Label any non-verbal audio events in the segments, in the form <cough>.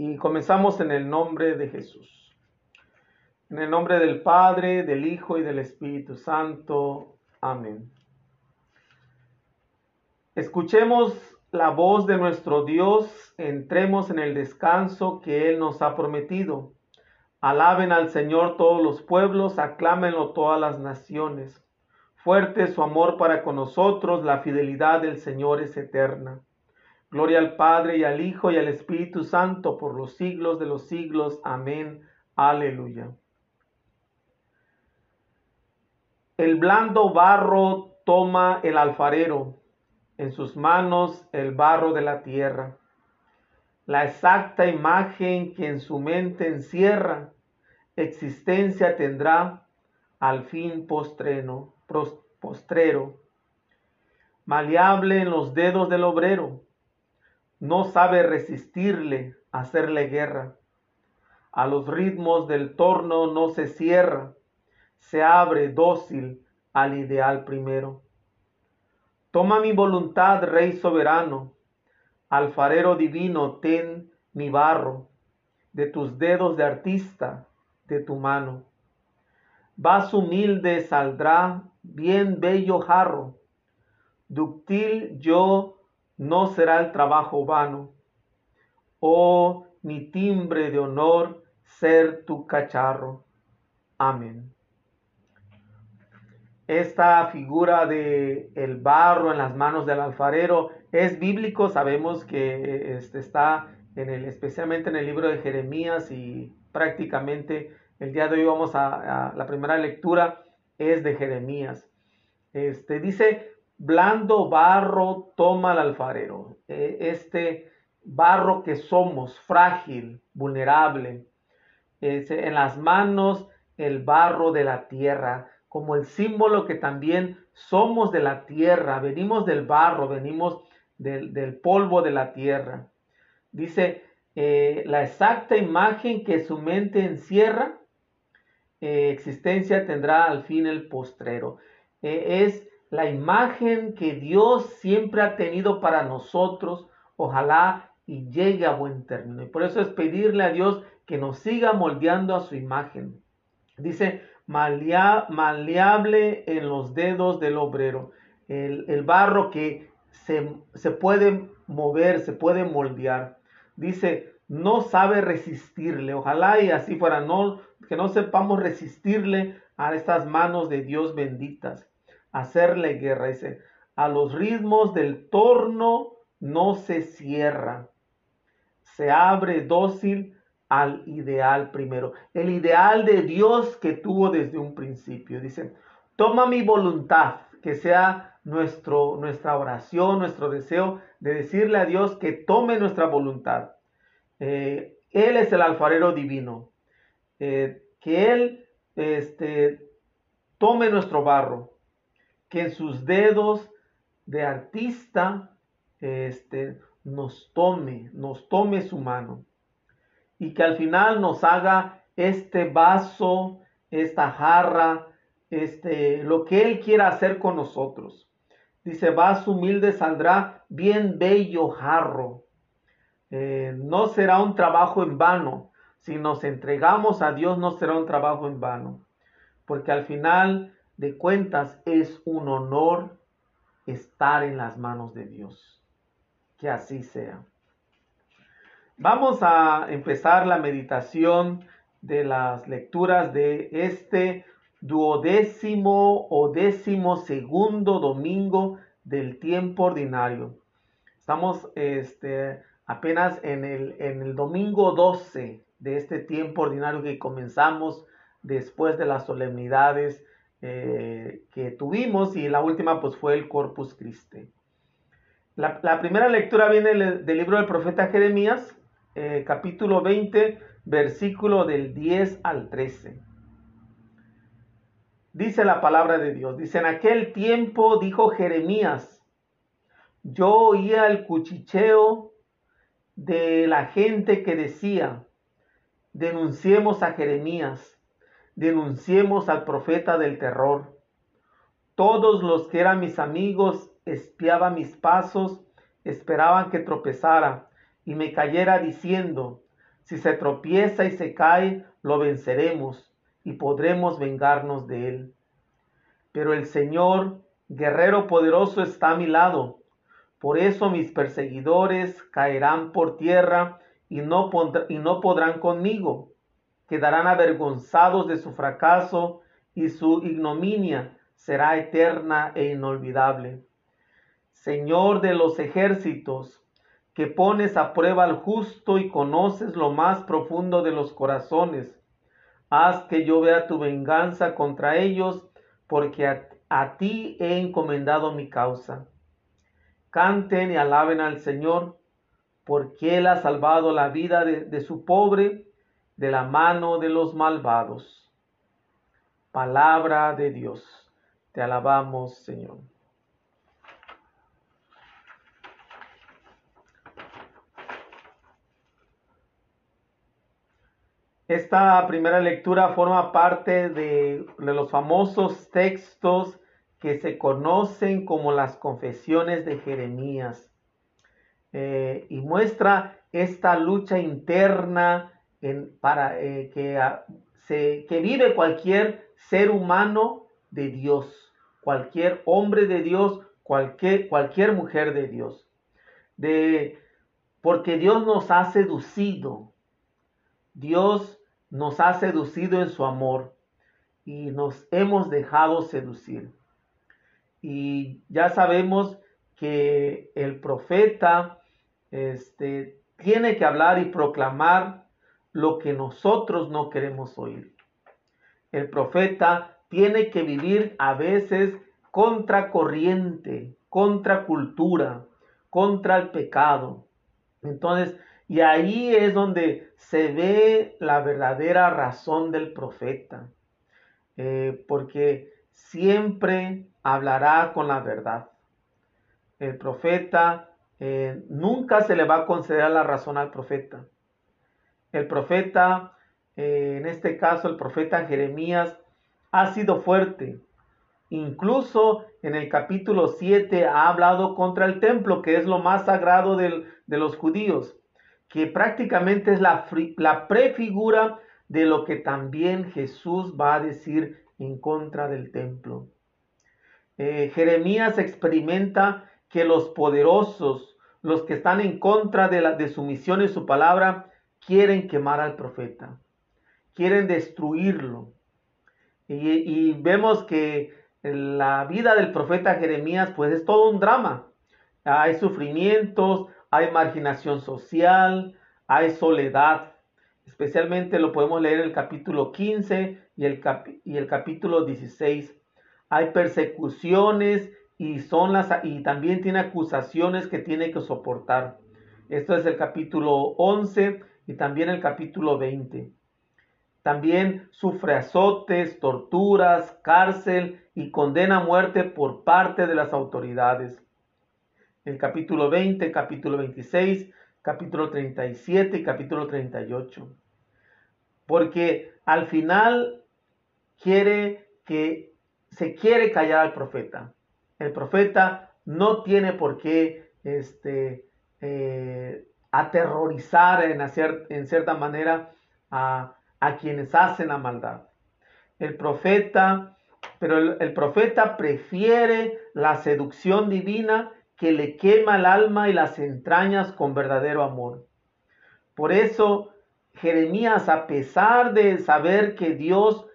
Y comenzamos en el nombre de Jesús. En el nombre del Padre, del Hijo y del Espíritu Santo. Amén. Escuchemos la voz de nuestro Dios, entremos en el descanso que Él nos ha prometido. Alaben al Señor todos los pueblos, aclámenlo todas las naciones. Fuerte es su amor para con nosotros, la fidelidad del Señor es eterna. Gloria al Padre y al Hijo y al Espíritu Santo por los siglos de los siglos. Amén. Aleluya. El blando barro toma el alfarero, en sus manos el barro de la tierra. La exacta imagen que en su mente encierra, existencia tendrá al fin postreno, postrero. Maleable en los dedos del obrero, no sabe resistirle, hacerle guerra. A los ritmos del torno no se cierra, se abre dócil al ideal primero. Toma mi voluntad, Rey soberano, alfarero divino, ten mi barro, de tus dedos de artista, de tu mano. Vas humilde saldrá, bien bello jarro, ductil yo no será el trabajo vano. Oh, mi timbre de honor, ser tu cacharro. Amén. Esta figura de el barro en las manos del alfarero es bíblico. Sabemos que este está en el, especialmente en el libro de Jeremías y prácticamente el día de hoy vamos a, a la primera lectura es de Jeremías. Este dice blando barro toma el alfarero. E, este barro que somos, frágil, vulnerable, en las manos el barro de la tierra, como el símbolo que también somos de la tierra, venimos del barro, venimos del, polvo de la tierra. Dice, eh, la exacta imagen que su mente encierra, eh, existencia tendrá al fin el postrero. Eh, es la imagen que Dios siempre ha tenido para nosotros, ojalá y llegue a buen término. Y por eso es pedirle a Dios que nos siga moldeando a su imagen. Dice, maleable en los dedos del obrero. El, barro que se, se, puede mover, se puede moldear. Dice, no sabe resistirle. Ojalá y así fuera, no, que no sepamos resistirle a estas manos de Dios benditas hacerle guerra. Dice, a los ritmos del torno no se cierra, se abre dócil al ideal primero, el ideal de Dios que tuvo desde un principio. Dice, toma mi voluntad, que sea nuestro, nuestra oración, nuestro deseo de decirle a Dios que tome nuestra voluntad. Eh, él es el alfarero divino, eh, que Él este, tome nuestro barro, que en sus dedos de artista este, nos tome, nos tome su mano y que al final nos haga este vaso, esta jarra, este, lo que Él quiera hacer con nosotros. Dice, vaso humilde saldrá bien bello jarro. Eh, no será un trabajo en vano. Si nos entregamos a Dios, no será un trabajo en vano. Porque al final de cuentas es un honor estar en las manos de Dios. Que así sea. Vamos a empezar la meditación de las lecturas de este duodécimo o décimo segundo domingo del tiempo ordinario. Estamos este, apenas en el, en el domingo 12 de este tiempo ordinario que comenzamos después de las solemnidades eh, que tuvimos y la última pues fue el Corpus Christi. La, primera lectura viene del libro del profeta Jeremías, eh, capítulo 20, versículo del 10 al 13. Dice la palabra de Dios, dice, en aquel tiempo dijo Jeremías, yo oía el cuchicheo de la gente que decía, denunciemos a Jeremías denunciemos al profeta del terror. Todos los que eran mis amigos espiaban mis pasos, esperaban que tropezara y me cayera diciendo, Si se tropieza y se cae, lo venceremos y podremos vengarnos de él. Pero el Señor, guerrero poderoso, está a mi lado. Por eso mis perseguidores caerán por tierra y no, y no podrán conmigo. Quedarán avergonzados de su fracaso y su ignominia será eterna e inolvidable. Señor de los ejércitos, que pones a prueba al justo y conoces lo más profundo de los corazones. Haz que yo vea tu venganza contra ellos, porque a, ti he encomendado mi causa. Canten y alaben al Señor, porque Él ha salvado la vida de, de su pobre de la mano de los malvados. Palabra de Dios. Te alabamos, Señor. Esta primera lectura forma parte de, los famosos textos que se conocen como las confesiones de Jeremías eh, y muestra esta lucha interna para, eh, que, se, que vive cualquier ser humano de Dios, cualquier hombre de Dios, cualquier, cualquier mujer de Dios. De, porque Dios nos ha seducido. Dios nos ha seducido en su amor y nos hemos dejado seducir. Y ya sabemos que el profeta este, tiene que hablar y proclamar lo que nosotros no queremos oír. El profeta tiene que vivir a veces contra corriente, contra cultura, contra el pecado. Entonces, y ahí es donde se ve la verdadera razón del profeta, eh, porque siempre hablará con la verdad. El profeta eh, nunca se le va a considerar la razón al profeta. El profeta, eh, en este caso el profeta Jeremías, ha sido fuerte. Incluso en el capítulo 7 ha hablado contra el templo, que es lo más sagrado de los judíos que prácticamente es la, la prefigura de lo que también Jesús va a decir en contra del templo. Eh, Jeremías experimenta que los poderosos, los que están en contra de, la, de su misión y su palabra, quieren quemar al profeta, quieren destruirlo. Y, vemos que la vida del profeta Jeremías pues es todo un drama. Hay sufrimientos, hay marginación social, hay soledad. Especialmente lo podemos leer en el capítulo 15 y el, y el capítulo 16. Hay persecuciones y, son las, y también tiene acusaciones que tiene que soportar. Esto es el capítulo 11 y también el capítulo 20. También sufre azotes, torturas, cárcel y condena a muerte por parte de las autoridades el capítulo 20, capítulo 26, capítulo 37 y capítulo 38. Porque al final quiere que se quiere callar al profeta. El profeta no tiene por qué este, eh, aterrorizar en, hacer, en cierta manera a, quienes hacen la maldad. El profeta, pero el profeta prefiere la seducción divina que le quema el alma y las entrañas con verdadero amor. Por eso Jeremías, a pesar de saber que Dios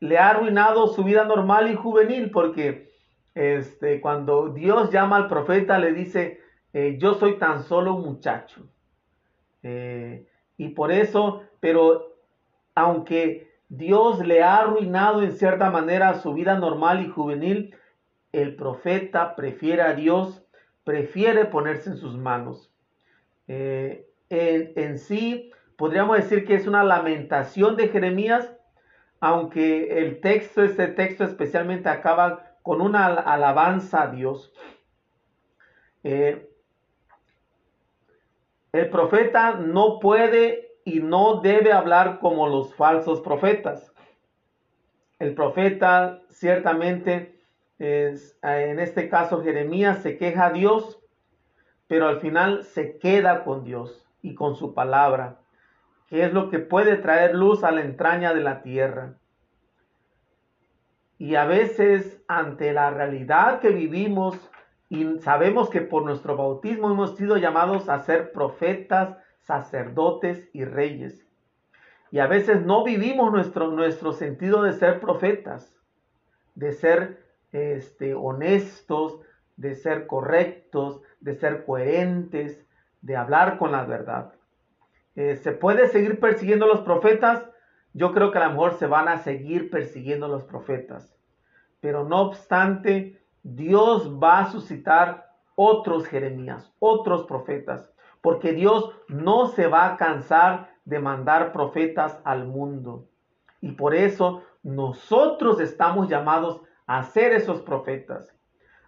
le ha arruinado su vida normal y juvenil, porque este, cuando Dios llama al profeta le dice, eh, yo soy tan solo un muchacho. Eh, y por eso, pero aunque Dios le ha arruinado en cierta manera su vida normal y juvenil, el profeta prefiere a Dios prefiere ponerse en sus manos. Eh, en, sí, podríamos decir que es una lamentación de Jeremías, aunque el texto, este texto especialmente acaba con una alabanza a Dios. Eh, el profeta no puede y no debe hablar como los falsos profetas. El profeta ciertamente es, en este caso Jeremías se queja a Dios, pero al final se queda con Dios y con su palabra. que es lo que puede traer luz a la entraña de la tierra. Y a veces ante la realidad que vivimos y sabemos que por nuestro bautismo hemos sido llamados a ser profetas, sacerdotes y reyes. Y a veces no vivimos nuestro, nuestro sentido de ser profetas, de ser este, honestos, de ser correctos, de ser coherentes, de hablar con la verdad. Eh, ¿Se puede seguir persiguiendo a los profetas? Yo creo que a lo mejor se van a seguir persiguiendo a los profetas. Pero no obstante, Dios va a suscitar otros Jeremías, otros profetas, porque Dios no se va a cansar de mandar profetas al mundo. Y por eso nosotros estamos llamados a ser esos profetas.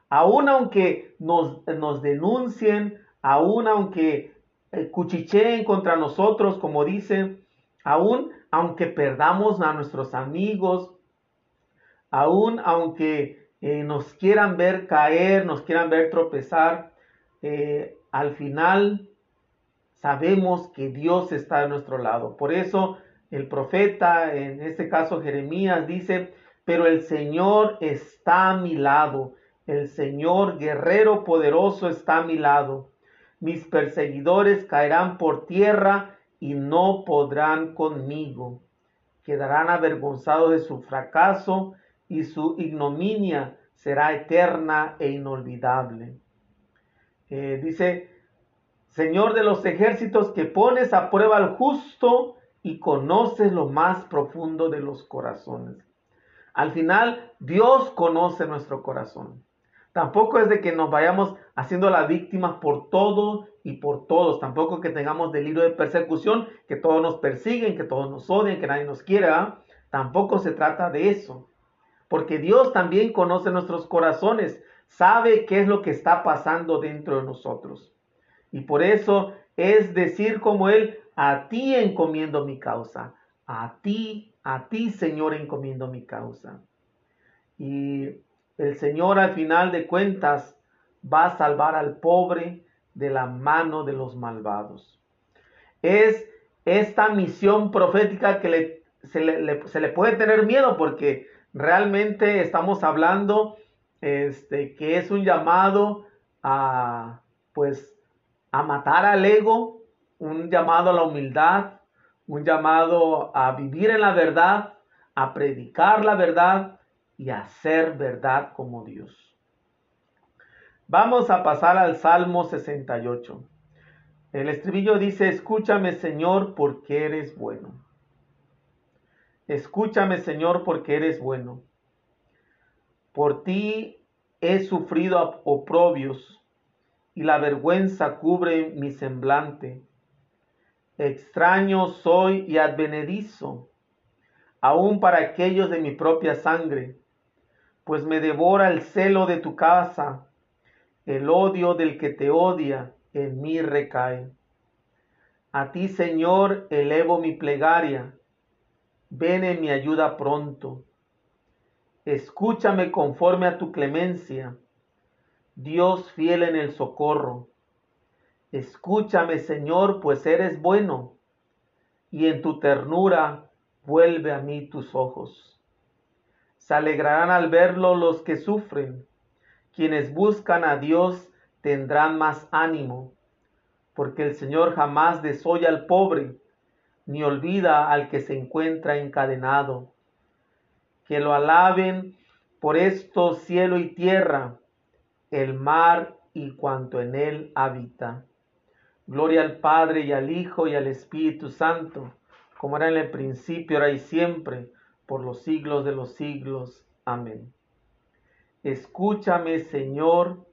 Aún aunque nos, denuncien, aún aunque eh, cuchicheen contra nosotros, como dicen, aún aunque perdamos a nuestros amigos, aún aunque eh, nos quieran ver caer, nos quieran ver tropezar, eh, al final sabemos que Dios está de nuestro lado. Por eso el profeta, en este caso Jeremías, dice, pero el Señor está a mi lado, el Señor guerrero poderoso está a mi lado mis perseguidores caerán por tierra y no podrán conmigo. Quedarán avergonzados de su fracaso y su ignominia será eterna e inolvidable. Eh, dice, Señor de los ejércitos, que pones a prueba al justo y conoces lo más profundo de los corazones. Al final, Dios conoce nuestro corazón. Tampoco es de que nos vayamos haciendo las víctimas por todo y por todos. Tampoco que tengamos delirio de persecución, que todos nos persiguen, que todos nos odien, que nadie nos quiera. Tampoco se trata de eso. Porque Dios también conoce nuestros corazones, sabe qué es lo que está pasando dentro de nosotros. Y por eso es decir como Él, a ti encomiendo mi causa, a ti, a ti Señor encomiendo mi causa. Y el Señor al final de cuentas va a salvar al pobre de la mano de los malvados. Es esta misión profética que se, le, puede tener miedo porque realmente estamos hablando este, que es un llamado a, pues, a matar al ego, un llamado a la humildad, un llamado a vivir en la verdad, a predicar la verdad, y hacer verdad como Dios. Vamos a pasar al Salmo 68. El estribillo dice, escúchame Señor porque eres bueno. Escúchame Señor porque eres bueno. Por ti he sufrido oprobios y la vergüenza cubre mi semblante. Extraño soy y advenedizo, aún para aquellos de mi propia sangre pues me devora el celo de tu casa, el odio del que te odia en mí recae. A ti, Señor, elevo mi plegaria, ven en mi ayuda pronto. Escúchame conforme a tu clemencia, Dios fiel en el socorro. Escúchame, Señor, pues eres bueno, y en tu ternura vuelve a mí tus ojos. Se alegrarán al verlo los que sufren. Quienes buscan a Dios tendrán más ánimo, porque el Señor jamás desoya al pobre, ni olvida al que se encuentra encadenado. Que lo alaben por esto cielo y tierra, el mar y cuanto en él habita. Gloria al Padre y al Hijo y al Espíritu Santo, como era en el principio, ahora y siempre por los siglos de los siglos. Amén. Escúchame, Señor,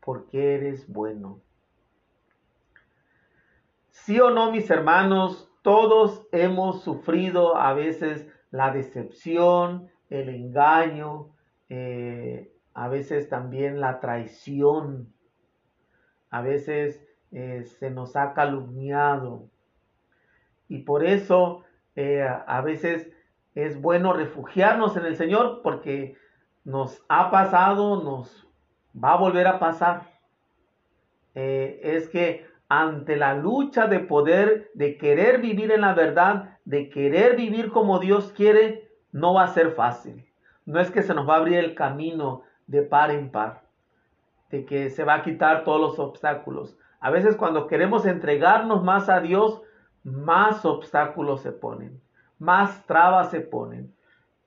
porque eres bueno. Sí o no, mis hermanos, todos hemos sufrido a veces la decepción, el engaño, eh, a veces también la traición, a veces eh, se nos ha calumniado. Y por eso eh, a veces es bueno refugiarnos en el Señor porque nos ha pasado, nos va a volver a pasar. Es que ante la lucha de poder, de querer vivir en la verdad, de querer vivir como Dios quiere, no va a ser fácil. No es que se nos va a abrir el camino de par en par, de que se va a quitar todos los obstáculos. A veces cuando queremos entregarnos más a Dios, más obstáculos se ponen, más trabas se ponen,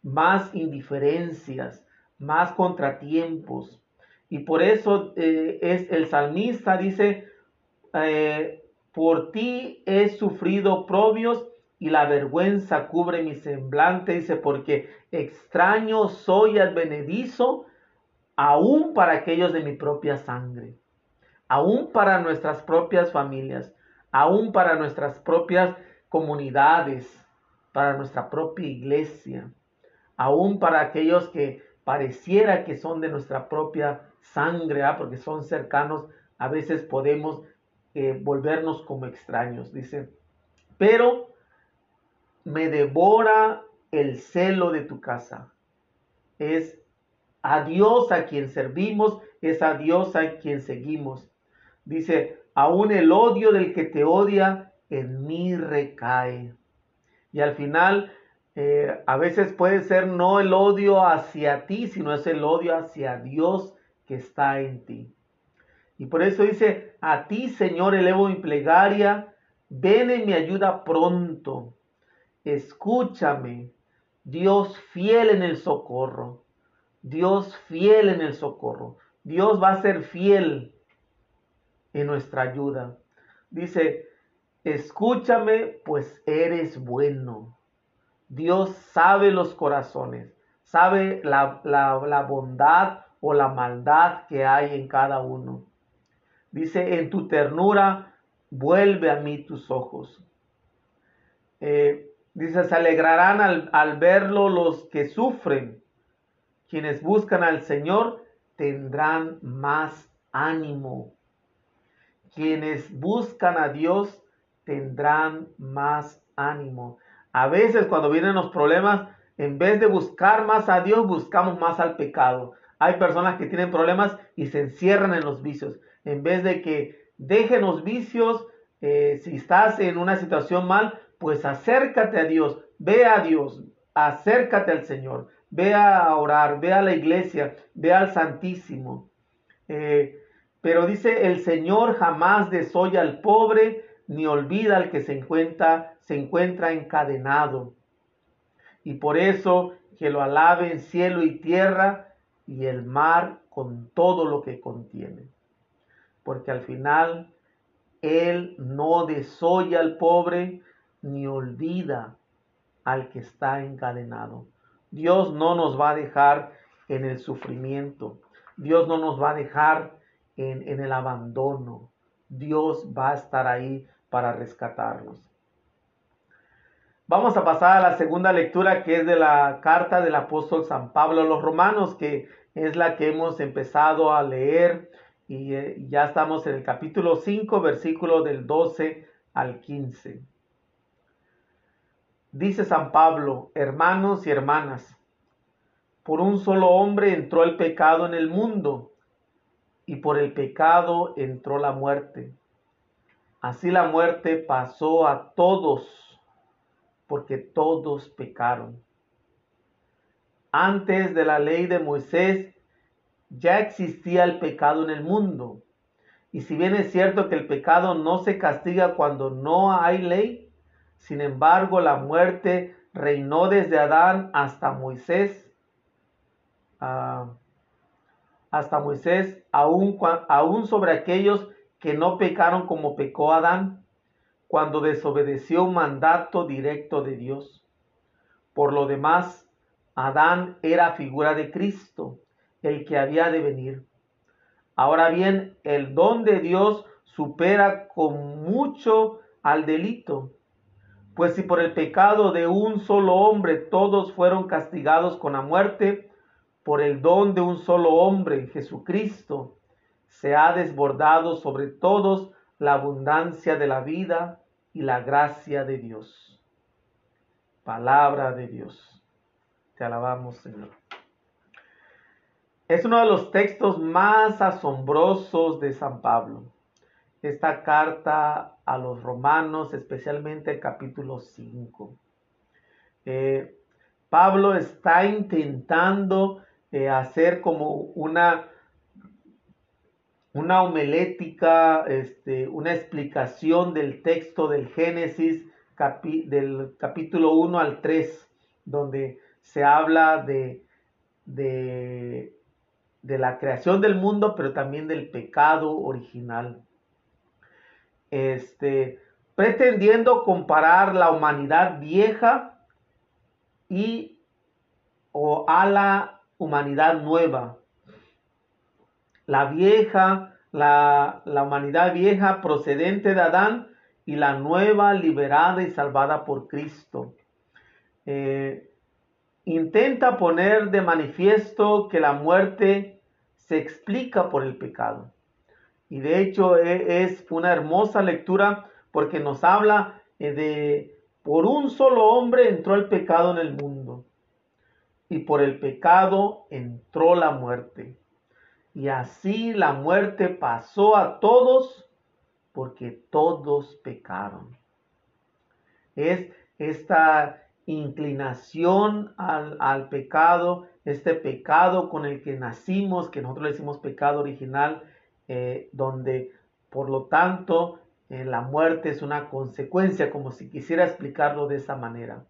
más indiferencias, más contratiempos. Y por eso eh, es el salmista dice, eh, por ti he sufrido probios y la vergüenza cubre mi semblante, dice, porque extraño soy advenedizo, aún para aquellos de mi propia sangre, aún para nuestras propias familias, aún para nuestras propias comunidades, para nuestra propia iglesia, aún para aquellos que pareciera que son de nuestra propia sangre, ¿ah? porque son cercanos, a veces podemos eh, volvernos como extraños, dice. Pero me devora el celo de tu casa. Es a Dios a quien servimos, es a Dios a quien seguimos. Dice, aún el odio del que te odia en mí recae. Y al final, eh, a veces puede ser no el odio hacia ti, sino es el odio hacia Dios que está en ti. Y por eso dice, a ti Señor elevo mi plegaria, ven en mi ayuda pronto, escúchame, Dios fiel en el socorro, Dios fiel en el socorro, Dios va a ser fiel en nuestra ayuda. Dice, escúchame, pues eres bueno. Dios sabe los corazones, sabe la, la bondad o la maldad que hay en cada uno. Dice, en tu ternura, vuelve a mí tus ojos. Eh, dice, se alegrarán al, al verlo los que sufren. Quienes buscan al Señor tendrán más ánimo. Quienes buscan a Dios tendrán más ánimo. A veces cuando vienen los problemas, en vez de buscar más a Dios, buscamos más al pecado. Hay personas que tienen problemas y se encierran en los vicios en vez de que dejen los vicios, eh, si estás en una situación mal, pues acércate a Dios, ve a Dios, acércate al Señor, ve a orar, ve a la iglesia, ve al Santísimo. Eh, pero dice, el Señor jamás desoya al pobre, ni olvida al que se encuentra, se encuentra encadenado. Y por eso que lo alaben cielo y tierra y el mar con todo lo que contiene porque al final Él no desoya al pobre ni olvida al que está encadenado. Dios no nos va a dejar en el sufrimiento. Dios no nos va a dejar en, en el abandono. Dios va a estar ahí para rescatarnos. Vamos a pasar a la segunda lectura que es de la carta del apóstol San Pablo a los romanos, que es la que hemos empezado a leer y eh, ya estamos en el capítulo 5, versículo del 12 al 15. Dice San Pablo, hermanos y hermanas, por un solo hombre entró el pecado en el mundo y por el pecado entró la muerte. Así la muerte pasó a todos porque todos pecaron. Antes de la ley de Moisés ya existía el pecado en el mundo. Y si bien es cierto que el pecado no se castiga cuando no hay ley, sin embargo la muerte reinó desde Adán hasta Moisés, ah, hasta Moisés, aún, aún sobre aquellos que no pecaron como pecó Adán, cuando desobedeció un mandato directo de Dios. Por lo demás, Adán era figura de Cristo el que había de venir. Ahora bien, el don de Dios supera con mucho al delito, pues si por el pecado de un solo hombre todos fueron castigados con la muerte, por el don de un solo hombre, Jesucristo, se ha desbordado sobre todos la abundancia de la vida y la gracia de Dios. Palabra de Dios. Te alabamos, Señor. Es uno de los textos más asombrosos de San Pablo. esta carta a los romanos, especialmente el capítulo 5. Eh, Pablo está intentando eh, hacer como una, una homilética, este, una explicación del texto del Génesis del capítulo 1 al 3, donde se habla de, de la creación del mundo, pero también del pecado original. Este, pretendiendo comparar la humanidad vieja y o a la humanidad nueva. La vieja, la, la humanidad vieja procedente de Adán y la nueva liberada y salvada por Cristo. Eh, intenta poner de manifiesto que la muerte se explica por el pecado. Y de hecho e, es una hermosa lectura porque nos habla eh, de por un solo hombre entró el pecado en el mundo y por el pecado entró la muerte. Y así la muerte pasó a todos porque todos pecaron. Es esta inclinación al, pecado, este pecado con el que nacimos, que nosotros le decimos pecado original, eh, donde por lo tanto eh, la muerte es una consecuencia, como si quisiera explicarlo de esa manera.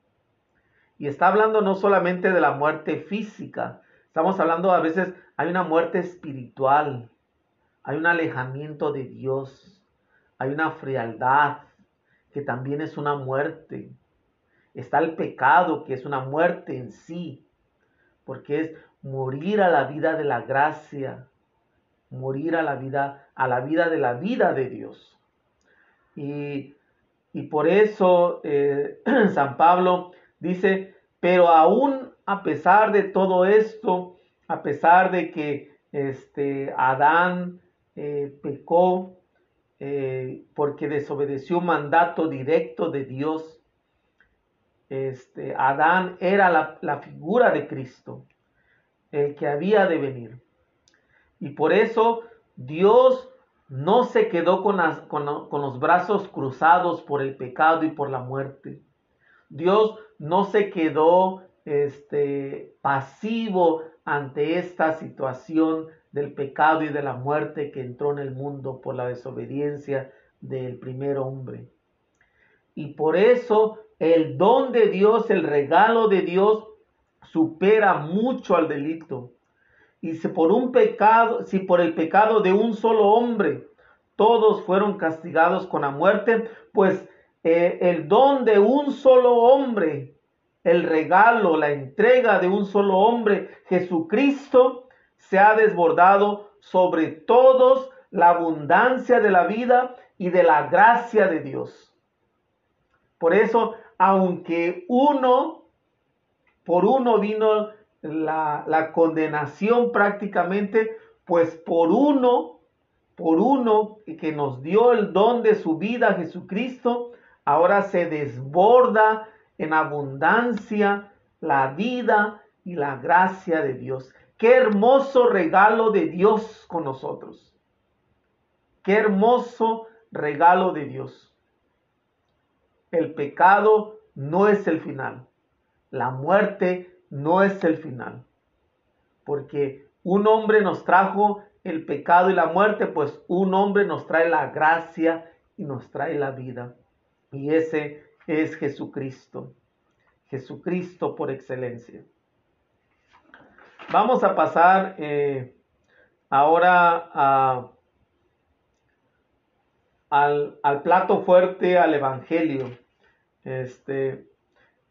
Y está hablando no solamente de la muerte física, estamos hablando a veces, hay una muerte espiritual, hay un alejamiento de Dios, hay una frialdad que también es una muerte. Está el pecado que es una muerte en sí, porque es morir a la vida de la gracia, morir a la vida, a la vida de la vida de Dios. Y, por eso eh, <clears throat> San Pablo dice, pero aún a pesar de todo esto, a pesar de que este, Adán eh, pecó, eh, porque desobedeció un mandato directo de Dios. Este, Adán era la, figura de Cristo, el que había de venir. Y por eso Dios no se quedó con, con, los brazos cruzados por el pecado y por la muerte. Dios no se quedó este, pasivo ante esta situación del pecado y de la muerte que entró en el mundo por la desobediencia del primer hombre. Y por eso el don de Dios, el regalo de Dios, supera mucho al delito. Y si por un pecado, si por el pecado de un solo hombre todos fueron castigados con la muerte, pues eh, el don de un solo hombre, el regalo, la entrega de un solo hombre, Jesucristo, se ha desbordado sobre todos la abundancia de la vida y de la gracia de Dios. Por eso, aunque uno, por uno vino la, condenación prácticamente, pues por uno, por uno que nos dio el don de su vida, Jesucristo, ahora se desborda en abundancia la vida y la gracia de Dios. Qué hermoso regalo de Dios con nosotros. Qué hermoso regalo de Dios. El pecado no es el final. La muerte no es el final. Porque un hombre nos trajo el pecado y la muerte, pues un hombre nos trae la gracia y nos trae la vida. Y ese es Jesucristo. Jesucristo por excelencia. Vamos a pasar eh, ahora al, plato fuerte, al Evangelio. Este,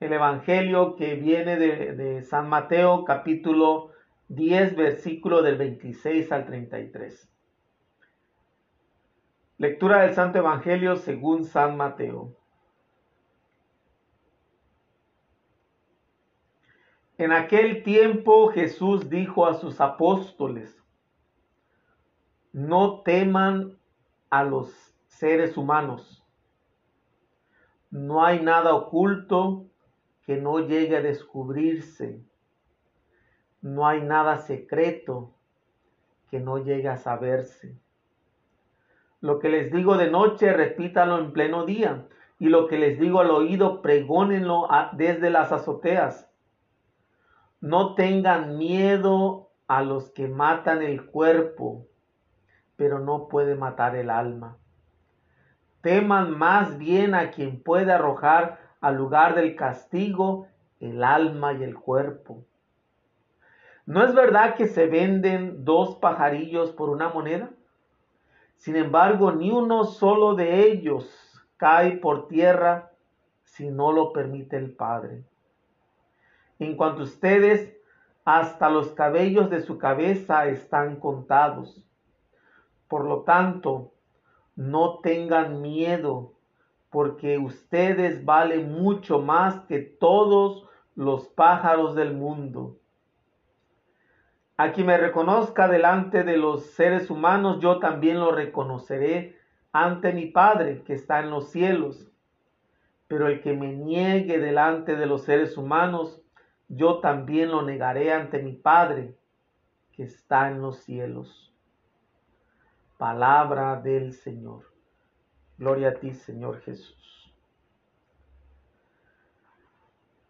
el Evangelio que viene de, de San Mateo capítulo 10, versículo del 26 al 33. Lectura del Santo Evangelio según San Mateo. En aquel tiempo Jesús dijo a sus apóstoles, no teman a los seres humanos. No hay nada oculto que no llegue a descubrirse. No hay nada secreto que no llegue a saberse. Lo que les digo de noche, repítalo en pleno día. Y lo que les digo al oído, pregónenlo desde las azoteas. No tengan miedo a los que matan el cuerpo, pero no puede matar el alma. Teman más bien a quien puede arrojar al lugar del castigo el alma y el cuerpo. ¿No es verdad que se venden dos pajarillos por una moneda? Sin embargo, ni uno solo de ellos cae por tierra si no lo permite el Padre. En cuanto a ustedes, hasta los cabellos de su cabeza están contados. Por lo tanto, no tengan miedo, porque ustedes valen mucho más que todos los pájaros del mundo. A quien me reconozca delante de los seres humanos, yo también lo reconoceré ante mi Padre que está en los cielos. Pero el que me niegue delante de los seres humanos, yo también lo negaré ante mi Padre que está en los cielos. Palabra del Señor. Gloria a ti, Señor Jesús.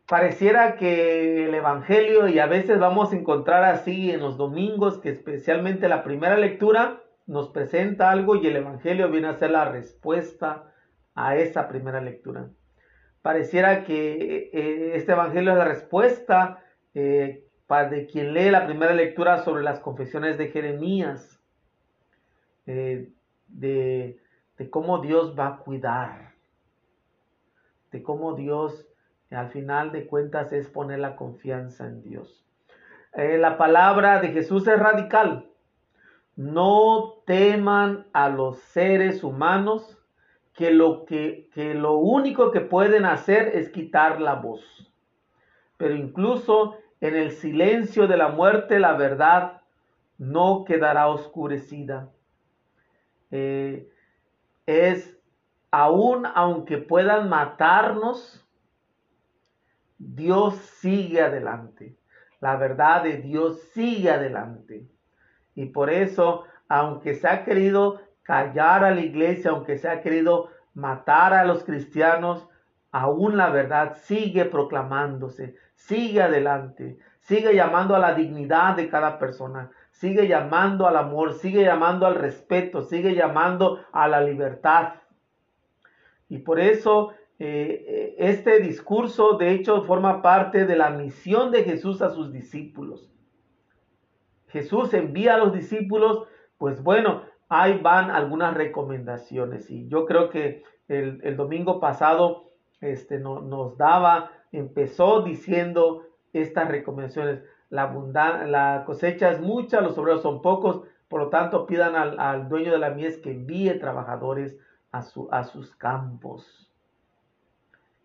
Pareciera que el Evangelio, y a veces vamos a encontrar así en los domingos, que especialmente la primera lectura nos presenta algo y el Evangelio viene a ser la respuesta a esa primera lectura. Pareciera que eh, este Evangelio es la respuesta eh, para de quien lee la primera lectura sobre las confesiones de Jeremías eh, de, cómo Dios va a cuidar, de cómo Dios al final de cuentas es poner la confianza en Dios. Eh, la palabra de Jesús es radical. No teman a los seres humanos que lo, que, que lo único que pueden hacer es quitar la voz. Pero incluso en el silencio de la muerte la verdad no quedará oscurecida. Eh, es aún aunque puedan matarnos, Dios sigue adelante. La verdad de Dios sigue adelante. Y por eso, aunque se ha querido callar a la iglesia, aunque se ha querido matar a los cristianos, aún la verdad sigue proclamándose, sigue adelante, sigue llamando a la dignidad de cada persona, sigue llamando al amor, sigue llamando al respeto, sigue llamando a la libertad. Y por eso eh, eh, este discurso de hecho forma parte de la misión de Jesús a sus discípulos. Jesús envía a los discípulos, pues bueno, ahí van algunas recomendaciones. Y yo creo que el, domingo pasado este, nos daba, empezó diciendo estas recomendaciones la, la cosecha es mucha, los obreros son pocos, por lo tanto pidan al, dueño de la mies que envíe trabajadores a, su, a sus campos.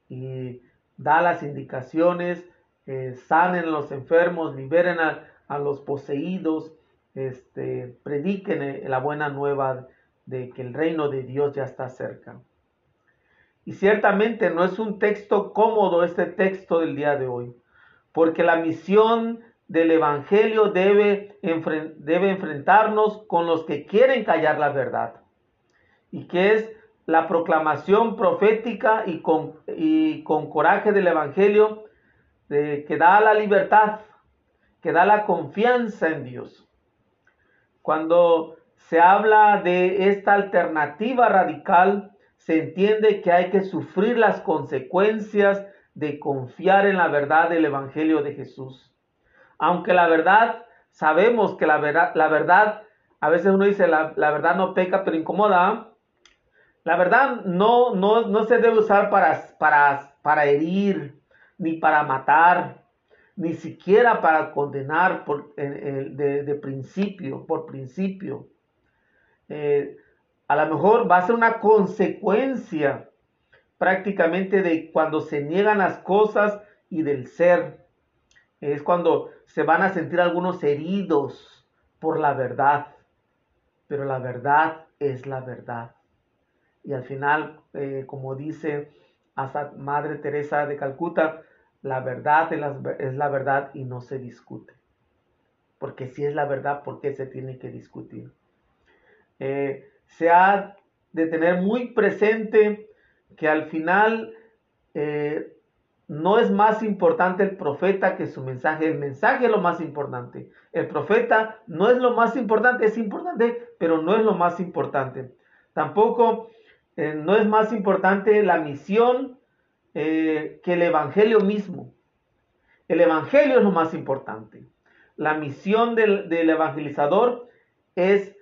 Y da las indicaciones, eh, sanen a los enfermos, liberen a, los poseídos, este, prediquen eh, la buena nueva de que el reino de Dios ya está cerca. Y ciertamente no es un texto cómodo este texto del día de hoy, porque la misión del Evangelio debe, debe enfrentarnos con los que quieren callar la verdad, y que es la proclamación profética y con, y con coraje del Evangelio que da la libertad, que da la confianza en Dios. Cuando se habla de esta alternativa radical, se entiende que hay que sufrir las consecuencias de confiar en la verdad del Evangelio de Jesús. Aunque la verdad, sabemos que la verdad, la verdad a veces uno dice, la, verdad no peca, pero incomoda. La verdad no, no, no se debe usar para, para, para herir, ni para matar, ni siquiera para condenar por, de, principio, por principio. Eh, a lo mejor va a ser una consecuencia prácticamente de cuando se niegan las cosas y del ser es cuando se van a sentir algunos heridos por la verdad, pero la verdad es la verdad. Y al final, eh, como dice hasta Madre Teresa de Calcuta, la verdad es la, verdad y no se discute. Porque si es la verdad, ¿por qué se tiene que discutir? Eh, se ha de tener muy presente que al final eh, no es más importante el profeta que su mensaje. El mensaje es lo más importante. El profeta no es lo más importante, es importante, pero no es lo más importante. Tampoco eh, no es más importante la misión eh, que el Evangelio mismo. El Evangelio es lo más importante. La misión del, evangelizador es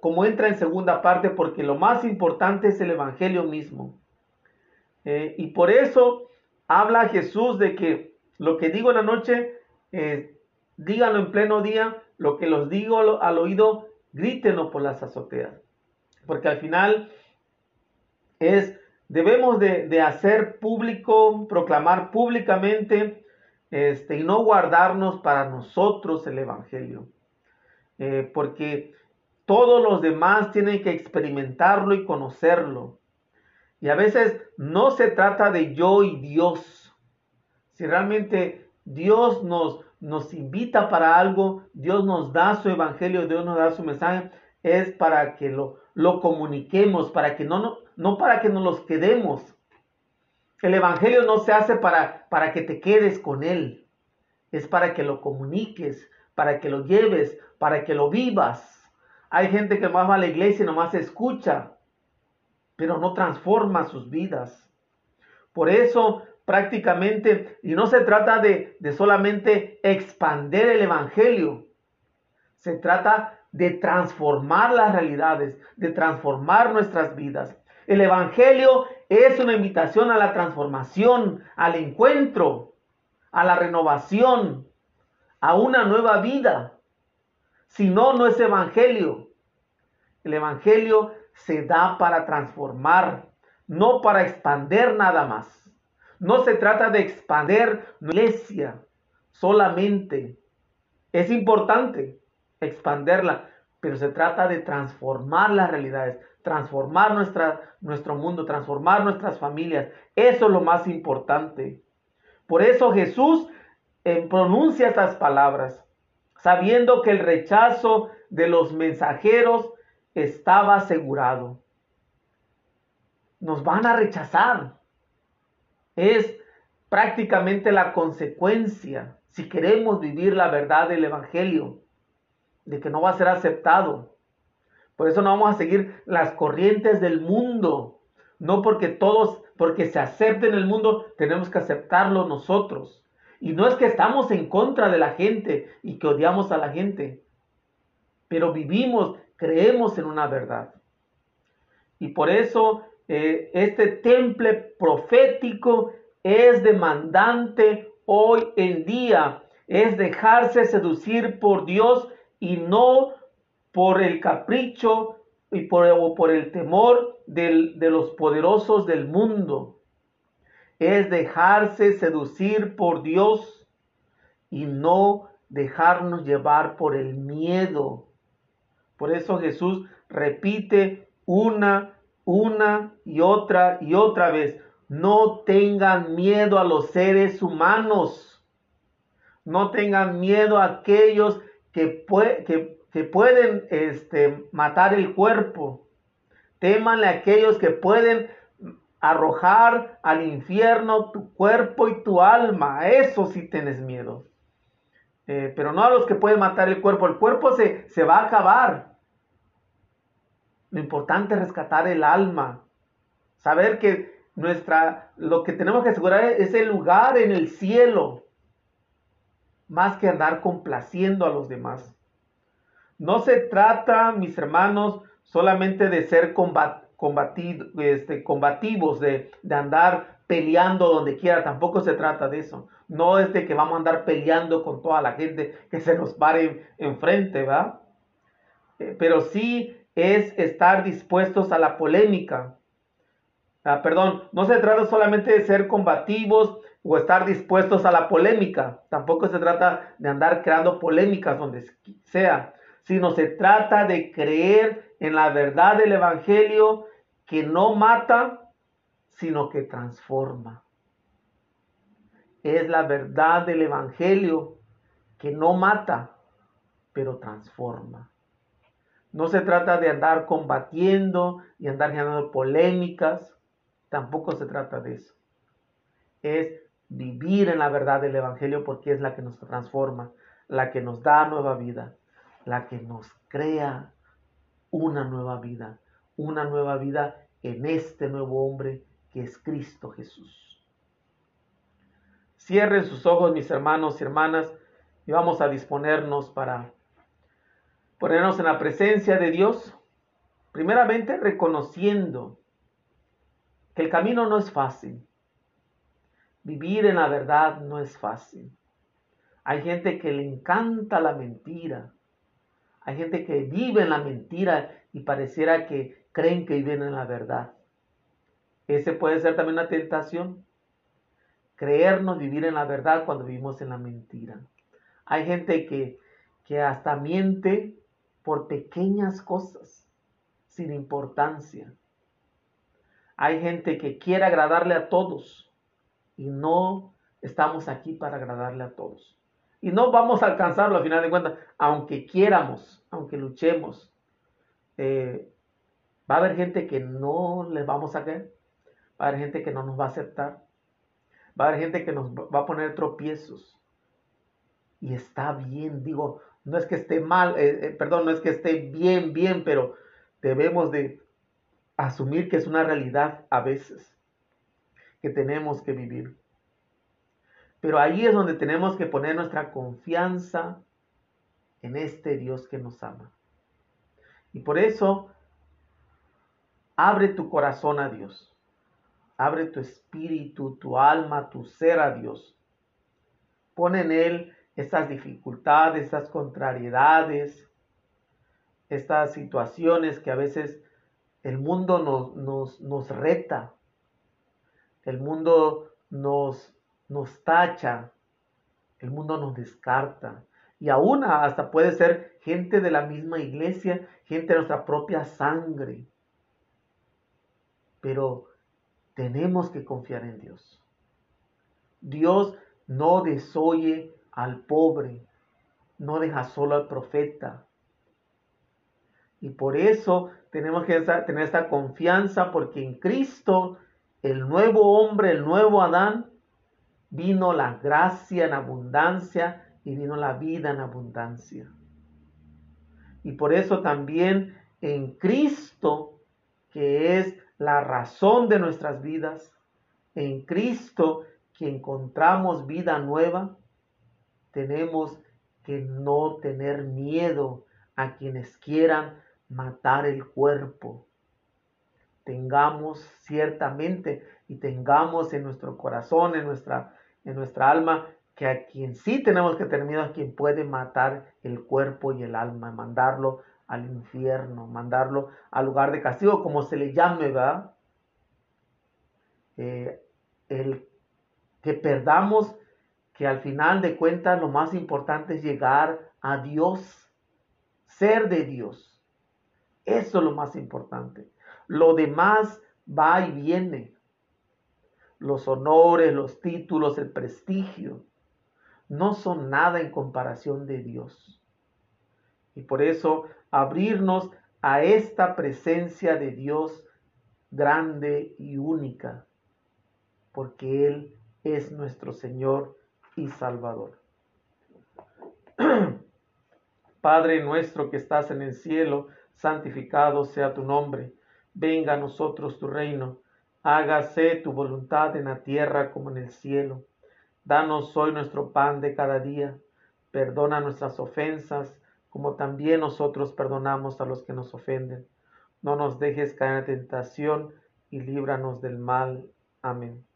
como entra en segunda parte porque lo más importante es el Evangelio mismo. Eh, y por eso habla Jesús de que lo que digo en la noche, eh, díganlo en pleno día, lo que los digo al oído, grítenlo por las azoteas. Porque al final es, debemos de, hacer público, proclamar públicamente este, y no guardarnos para nosotros el Evangelio. Eh, porque todos los demás tienen que experimentarlo y conocerlo. Y a veces no se trata de yo y Dios. Si realmente Dios nos, nos invita para algo, Dios nos da su evangelio, Dios nos da su mensaje, es para que lo, lo comuniquemos, para que no, no, no para que nos los quedemos. El evangelio no se hace para, para que te quedes con él, es para que lo comuniques, para que lo lleves, para que lo vivas. Hay gente que más va a la iglesia y nomás escucha pero no transforma sus vidas. Por eso prácticamente, y no se trata de, solamente expander el Evangelio, se trata de transformar las realidades, de transformar nuestras vidas. El Evangelio es una invitación a la transformación, al encuentro, a la renovación, a una nueva vida. Si no, no es Evangelio. El Evangelio se da para transformar, no para expander nada más. No se trata de expander iglesia solamente. Es importante expanderla, pero se trata de transformar las realidades, transformar nuestra, nuestro mundo, transformar nuestras familias. Eso es lo más importante. Por eso Jesús eh, pronuncia estas palabras, sabiendo que el rechazo de los mensajeros estaba asegurado. Nos van a rechazar. Es prácticamente la consecuencia, si queremos vivir la verdad del Evangelio, de que no va a ser aceptado. Por eso no vamos a seguir las corrientes del mundo. No porque todos, porque se acepten el mundo, tenemos que aceptarlo nosotros. Y no es que estamos en contra de la gente y que odiamos a la gente, pero vivimos creemos en una verdad. Y por eso eh, este temple profético es demandante hoy en día, es dejarse seducir por Dios y no por el capricho y por, por el temor de los poderosos del mundo. Es dejarse seducir por Dios y no dejarnos llevar por el miedo por eso Jesús repite una, una y otra y otra vez. No tengan miedo a los seres humanos. No tengan miedo a aquellos que, que, pueden este, matar el cuerpo. Témanle a aquellos que pueden arrojar al infierno tu cuerpo y tu alma. Eso sí tienes miedo. Eh, pero no a los que pueden matar el cuerpo. El cuerpo se, se va a acabar. Lo importante es rescatar el alma. Saber que nuestra, lo que tenemos que asegurar es el lugar en el cielo. Más que andar complaciendo a los demás. No se trata, mis hermanos, solamente de ser este, combativos, de, de andar peleando donde quiera. Tampoco se trata de eso. No es de que vamos a andar peleando con toda la gente que se nos pare enfrente, ¿verdad? Eh, pero sí es estar dispuestos a la polémica. Ah, perdón, no se trata solamente de ser combativos o estar dispuestos a la polémica. Tampoco se trata de andar creando polémicas donde sea, sino se trata de creer en la verdad del Evangelio que no mata, sino que transforma es la verdad del Evangelio que no mata, pero transforma. No se trata de andar combatiendo y andar generando polémicas. Tampoco se trata de eso. Es vivir en la verdad del Evangelio porque es la que nos transforma, la que nos da nueva vida, la que nos crea una nueva vida, una nueva vida en este nuevo hombre que es Cristo Jesús. Cierren sus ojos, mis hermanos y hermanas, y vamos a disponernos para ponernos en la presencia de Dios, primeramente reconociendo que el camino no es fácil. Vivir en la verdad no es fácil. Hay gente que le encanta la mentira. Hay gente que vive en la mentira y pareciera que creen que viven en la verdad. Ese puede ser también una tentación. Creernos vivir en la verdad cuando vivimos en la mentira. Hay gente que, que hasta miente por pequeñas cosas, sin importancia. Hay gente que quiere agradarle a todos y no estamos aquí para agradarle a todos. Y no vamos a alcanzarlo a final de cuentas, aunque quieramos, aunque luchemos. Eh, va a haber gente que no les vamos a querer, va a haber gente que no nos va a aceptar, va a haber gente que nos va a poner tropiezos. Y está bien, digo, no es que esté mal, eh, eh, perdón, no es que esté bien, bien, pero debemos de asumir que es una realidad a veces que tenemos que vivir. Pero ahí es donde tenemos que poner nuestra confianza en este Dios que nos ama. Y por eso, abre tu corazón a Dios. Abre tu espíritu, tu alma, tu ser a Dios. Pon en Él estas dificultades, estas contrariedades, estas situaciones que a veces el mundo nos, nos, nos reta, el mundo nos, nos tacha, el mundo nos descarta. Y aún hasta puede ser gente de la misma iglesia, gente de nuestra propia sangre. Pero tenemos que confiar en Dios. Dios no desoye al pobre, no deja solo al profeta. Y por eso tenemos que tener esta confianza porque en Cristo, el nuevo hombre, el nuevo Adán, vino la gracia en abundancia y vino la vida en abundancia. Y por eso también en Cristo, que es la razón de nuestras vidas, en Cristo que encontramos vida nueva, tenemos que no tener miedo a quienes quieran matar el cuerpo. Tengamos ciertamente y tengamos en nuestro corazón, en nuestra, en nuestra alma, que a quien sí tenemos que tener miedo a quien puede matar el cuerpo y el alma, mandarlo al infierno, mandarlo al lugar de castigo, como se le llame, ¿verdad? Eh, el que perdamos que al final de cuentas lo más importante es llegar a Dios, ser de Dios. Eso es lo más importante. Lo demás va y viene. Los honores, los títulos, el prestigio, no son nada en comparación de Dios. Y por eso abrirnos a esta presencia de Dios grande y única, porque Él es nuestro Señor y Salvador. <clears throat> Padre nuestro que estás en el cielo, santificado sea tu nombre. Venga a nosotros tu reino. Hágase tu voluntad en la tierra como en el cielo. Danos hoy nuestro pan de cada día. Perdona nuestras ofensas, como también nosotros perdonamos a los que nos ofenden. No nos dejes caer en tentación y líbranos del mal. Amén.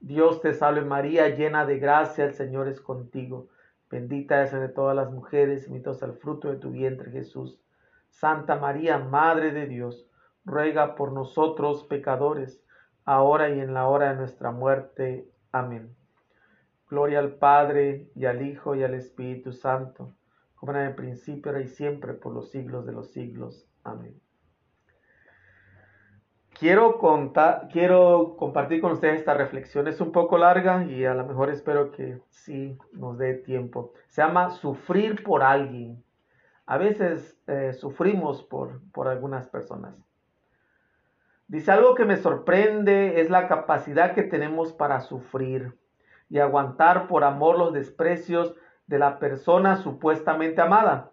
Dios te salve María, llena de gracia, el Señor es contigo. Bendita es entre todas las mujeres y bendito el fruto de tu vientre Jesús. Santa María, Madre de Dios, ruega por nosotros pecadores, ahora y en la hora de nuestra muerte. Amén. Gloria al Padre y al Hijo y al Espíritu Santo, como en el principio, y siempre, por los siglos de los siglos. Amén. Quiero, contar, quiero compartir con ustedes esta reflexión. Es un poco larga y a lo mejor espero que sí nos dé tiempo. Se llama Sufrir por alguien. A veces eh, sufrimos por, por algunas personas. Dice algo que me sorprende es la capacidad que tenemos para sufrir y aguantar por amor los desprecios de la persona supuestamente amada.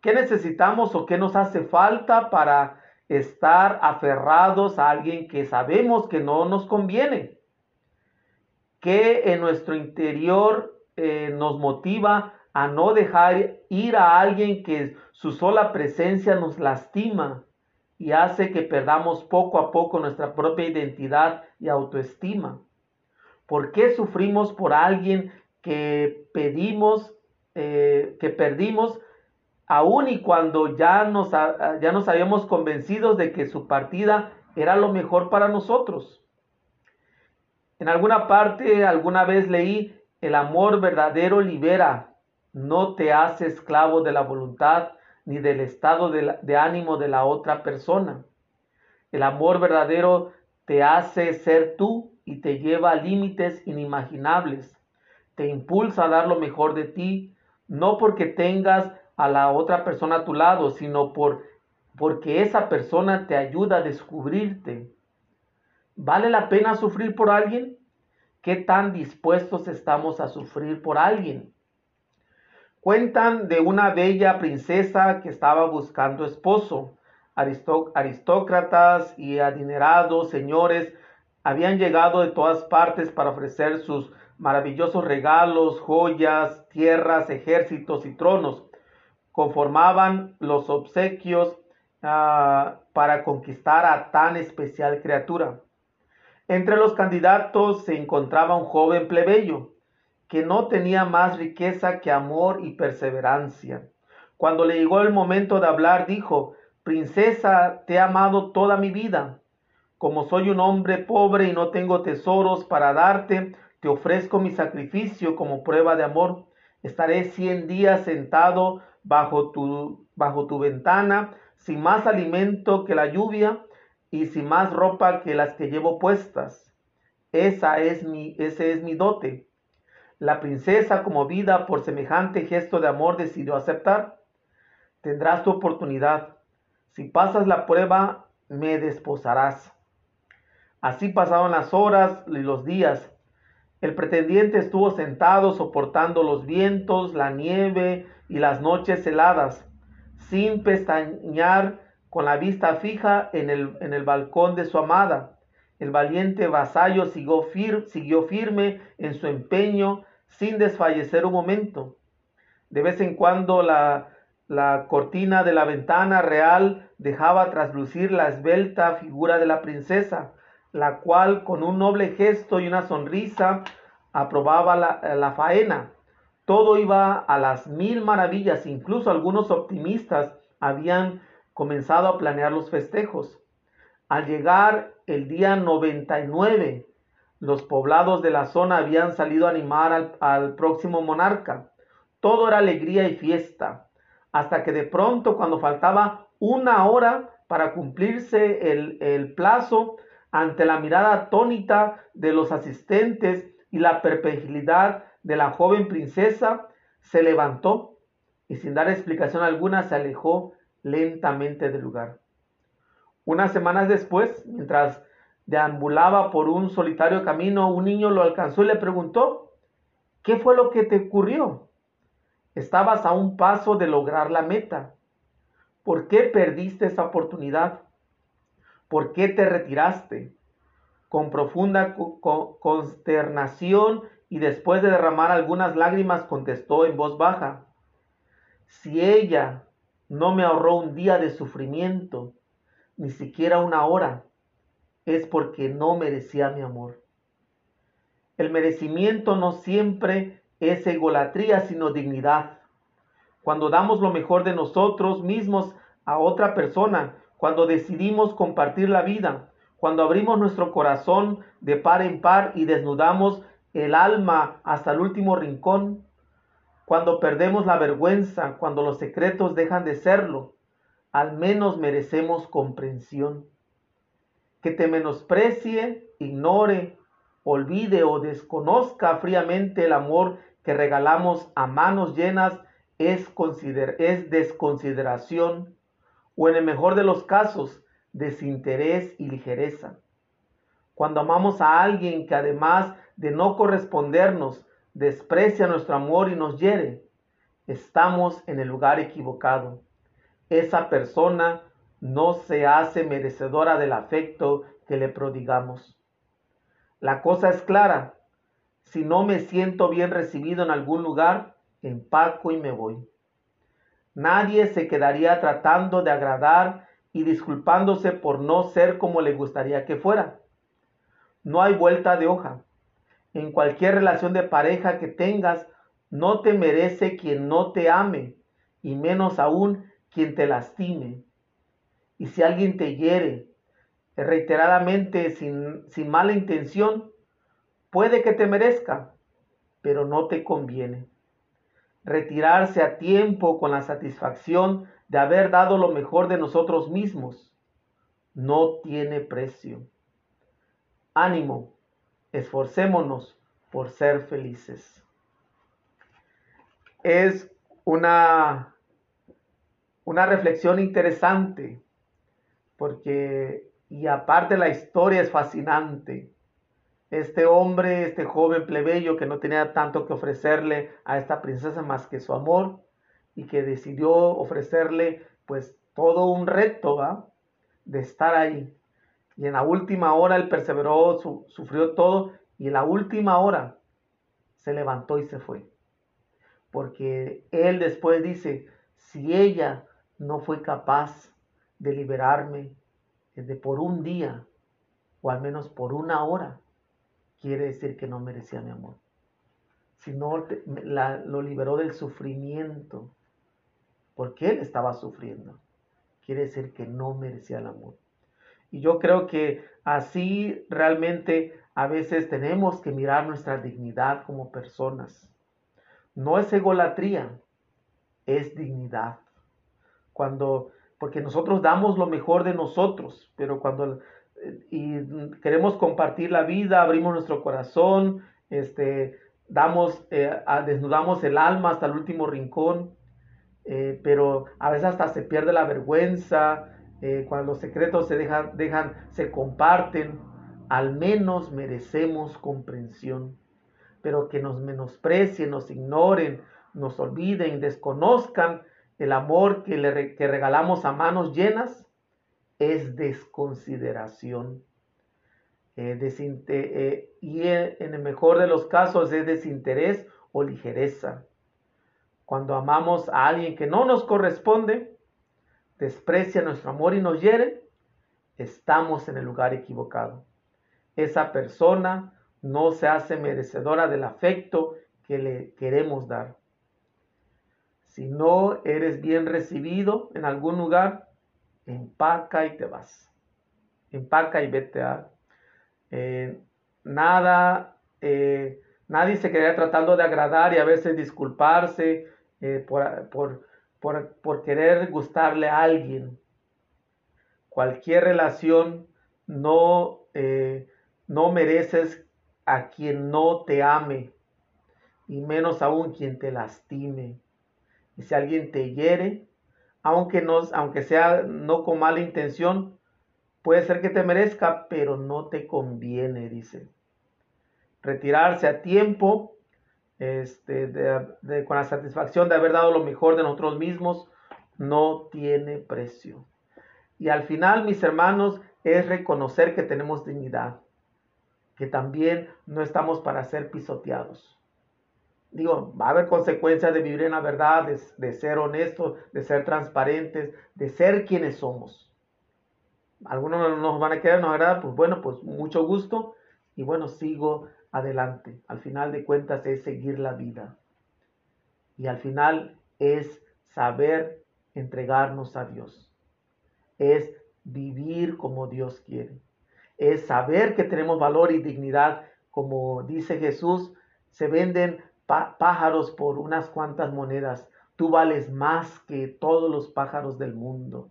¿Qué necesitamos o qué nos hace falta para estar aferrados a alguien que sabemos que no nos conviene? ¿Qué en nuestro interior eh, nos motiva a no dejar ir a alguien que su sola presencia nos lastima y hace que perdamos poco a poco nuestra propia identidad y autoestima? ¿Por qué sufrimos por alguien que pedimos, eh, que perdimos, aun y cuando ya nos, ya nos habíamos convencidos de que su partida era lo mejor para nosotros? En alguna parte, alguna vez leí, el amor verdadero libera, no te hace esclavo de la voluntad ni del estado de, de ánimo de la otra persona. El amor verdadero te hace ser tú y te lleva a límites inimaginables. Te impulsa a dar lo mejor de ti, no porque tengas a la otra persona a tu lado, sino por, porque esa persona te ayuda a descubrirte. ¿Vale la pena sufrir por alguien? ¿Qué tan dispuestos estamos a sufrir por alguien? Cuentan de una bella princesa que estaba buscando esposo. aristócratas y adinerados señores habían llegado de todas partes para ofrecer sus maravillosos regalos, joyas, tierras, ejércitos y tronos. Conformaban los obsequios ah, para conquistar a tan especial criatura. Entre los candidatos se encontraba un joven plebeyo que no tenía más riqueza que amor y perseverancia. Cuando le llegó el momento de hablar, dijo, Princesa, te he amado toda mi vida. Como soy un hombre pobre y no tengo tesoros para darte, te ofrezco mi sacrificio como prueba de amor. Estaré cien días sentado bajo tu, bajo tu ventana, sin más alimento que la lluvia, y sin más ropa que las que llevo puestas. Esa es mi, ese es mi dote. La princesa, como vida por semejante gesto de amor, decidió aceptar. Tendrás tu oportunidad. Si pasas la prueba, me desposarás. Así pasaron las horas y los días. El pretendiente estuvo sentado soportando los vientos, la nieve y las noches heladas, sin pestañear con la vista fija en el, en el balcón de su amada. El valiente vasallo siguió, siguió firme en su empeño sin desfallecer un momento. De vez en cuando la, la cortina de la ventana real dejaba traslucir la esbelta figura de la princesa, la cual con un noble gesto y una sonrisa aprobaba la, la faena. Todo iba a las mil maravillas, incluso algunos optimistas habían comenzado a planear los festejos. Al llegar el día 99, los poblados de la zona habían salido a animar al, próximo monarca. Todo era alegría y fiesta, hasta que de pronto, cuando faltaba una hora para cumplirse el, el plazo, ante la mirada atónita de los asistentes y la perplejidad de la joven princesa, se levantó y sin dar explicación alguna se alejó lentamente del lugar. Unas semanas después, mientras deambulaba por un solitario camino, un niño lo alcanzó y le preguntó, ¿qué fue lo que te ocurrió? Estabas a un paso de lograr la meta. ¿Por qué perdiste esa oportunidad? ¿Por qué te retiraste? Con profunda consternación y después de derramar algunas lágrimas contestó en voz baja, si ella no me ahorró un día de sufrimiento, ni siquiera una hora, es porque no merecía mi amor. El merecimiento no siempre es egolatría, sino dignidad. Cuando damos lo mejor de nosotros mismos a otra persona, cuando decidimos compartir la vida, cuando abrimos nuestro corazón de par en par y desnudamos el alma hasta el último rincón, cuando perdemos la vergüenza, cuando los secretos dejan de serlo, al menos merecemos comprensión. Que te menosprecie, ignore, olvide o desconozca fríamente el amor que regalamos a manos llenas es, es desconsideración o en el mejor de los casos, desinterés y ligereza. Cuando amamos a alguien que además de no correspondernos, desprecia nuestro amor y nos hiere, estamos en el lugar equivocado. Esa persona no se hace merecedora del afecto que le prodigamos. La cosa es clara. Si no me siento bien recibido en algún lugar, empaco y me voy. Nadie se quedaría tratando de agradar y disculpándose por no ser como le gustaría que fuera. No hay vuelta de hoja. En cualquier relación de pareja que tengas, no te merece quien no te ame, y menos aún quien te lastime. Y si alguien te hiere reiteradamente sin, sin mala intención, puede que te merezca, pero no te conviene retirarse a tiempo con la satisfacción de haber dado lo mejor de nosotros mismos, no tiene precio. Ánimo, esforcémonos por ser felices. Es una, una reflexión interesante, porque, y aparte la historia es fascinante este hombre, este joven plebeyo que no tenía tanto que ofrecerle a esta princesa más que su amor y que decidió ofrecerle pues todo un reto ¿va? de estar ahí. Y en la última hora él perseveró, sufrió todo y en la última hora se levantó y se fue. Porque él después dice, si ella no fue capaz de liberarme de por un día o al menos por una hora, quiere decir que no merecía mi amor. Sino la, lo liberó del sufrimiento, porque él estaba sufriendo. Quiere decir que no merecía el amor. Y yo creo que así realmente a veces tenemos que mirar nuestra dignidad como personas. No es egolatría, es dignidad. Cuando, porque nosotros damos lo mejor de nosotros, pero cuando y queremos compartir la vida, abrimos nuestro corazón, este, damos, eh, desnudamos el alma hasta el último rincón, eh, pero a veces hasta se pierde la vergüenza, eh, cuando los secretos se dejan, dejan, se comparten, al menos merecemos comprensión, pero que nos menosprecien, nos ignoren, nos olviden, desconozcan el amor que, le, que regalamos a manos llenas, es desconsideración. Eh, eh, y en el mejor de los casos es desinterés o ligereza. Cuando amamos a alguien que no nos corresponde, desprecia nuestro amor y nos hiere, estamos en el lugar equivocado. Esa persona no se hace merecedora del afecto que le queremos dar. Si no eres bien recibido en algún lugar, empaca y te vas. Empaca y vete a... Eh, nada, eh, nadie se quedaría tratando de agradar y a veces disculparse eh, por, por, por, querer gustarle a alguien. Cualquier relación no, no mereces a quien no te ame y menos aún quien te lastime. Y si alguien te hiere, aunque, aunque sea no con mala intención, puede ser que te merezca, pero no te conviene, dice. Retirarse a tiempo, este, con la satisfacción de haber dado lo mejor de nosotros mismos, no tiene precio. Y al final, mis hermanos, es reconocer que tenemos dignidad, que también no estamos para ser pisoteados digo, va a haber consecuencias de vivir en la verdad, de, ser honestos, de ser transparentes, de ser quienes somos. Algunos no nos van a querer, ¿no verdad? Pues bueno, pues mucho gusto y bueno, sigo adelante. Al final de cuentas es seguir la vida. Y al final es saber entregarnos a Dios. Es vivir como Dios quiere. Es saber que tenemos valor y dignidad, como dice Jesús, se venden pájaros por unas cuantas monedas. Tú vales más que todos los pájaros del mundo.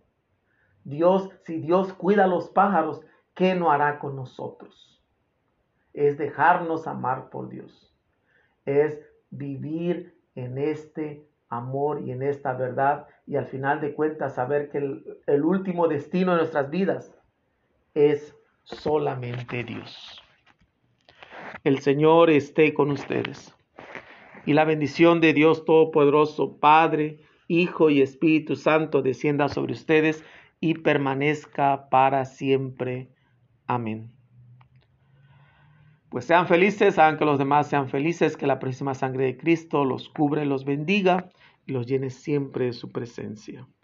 Dios, si Dios cuida a los pájaros, ¿qué no hará con nosotros? Es dejarnos amar por Dios. Es vivir en este amor y en esta verdad y al final de cuentas saber que el, el último destino de nuestras vidas es solamente Dios. El Señor esté con ustedes. Y la bendición de Dios Todopoderoso, Padre, Hijo y Espíritu Santo, descienda sobre ustedes y permanezca para siempre. Amén. Pues sean felices, hagan que los demás sean felices, que la próxima sangre de Cristo los cubre, los bendiga y los llene siempre de su presencia.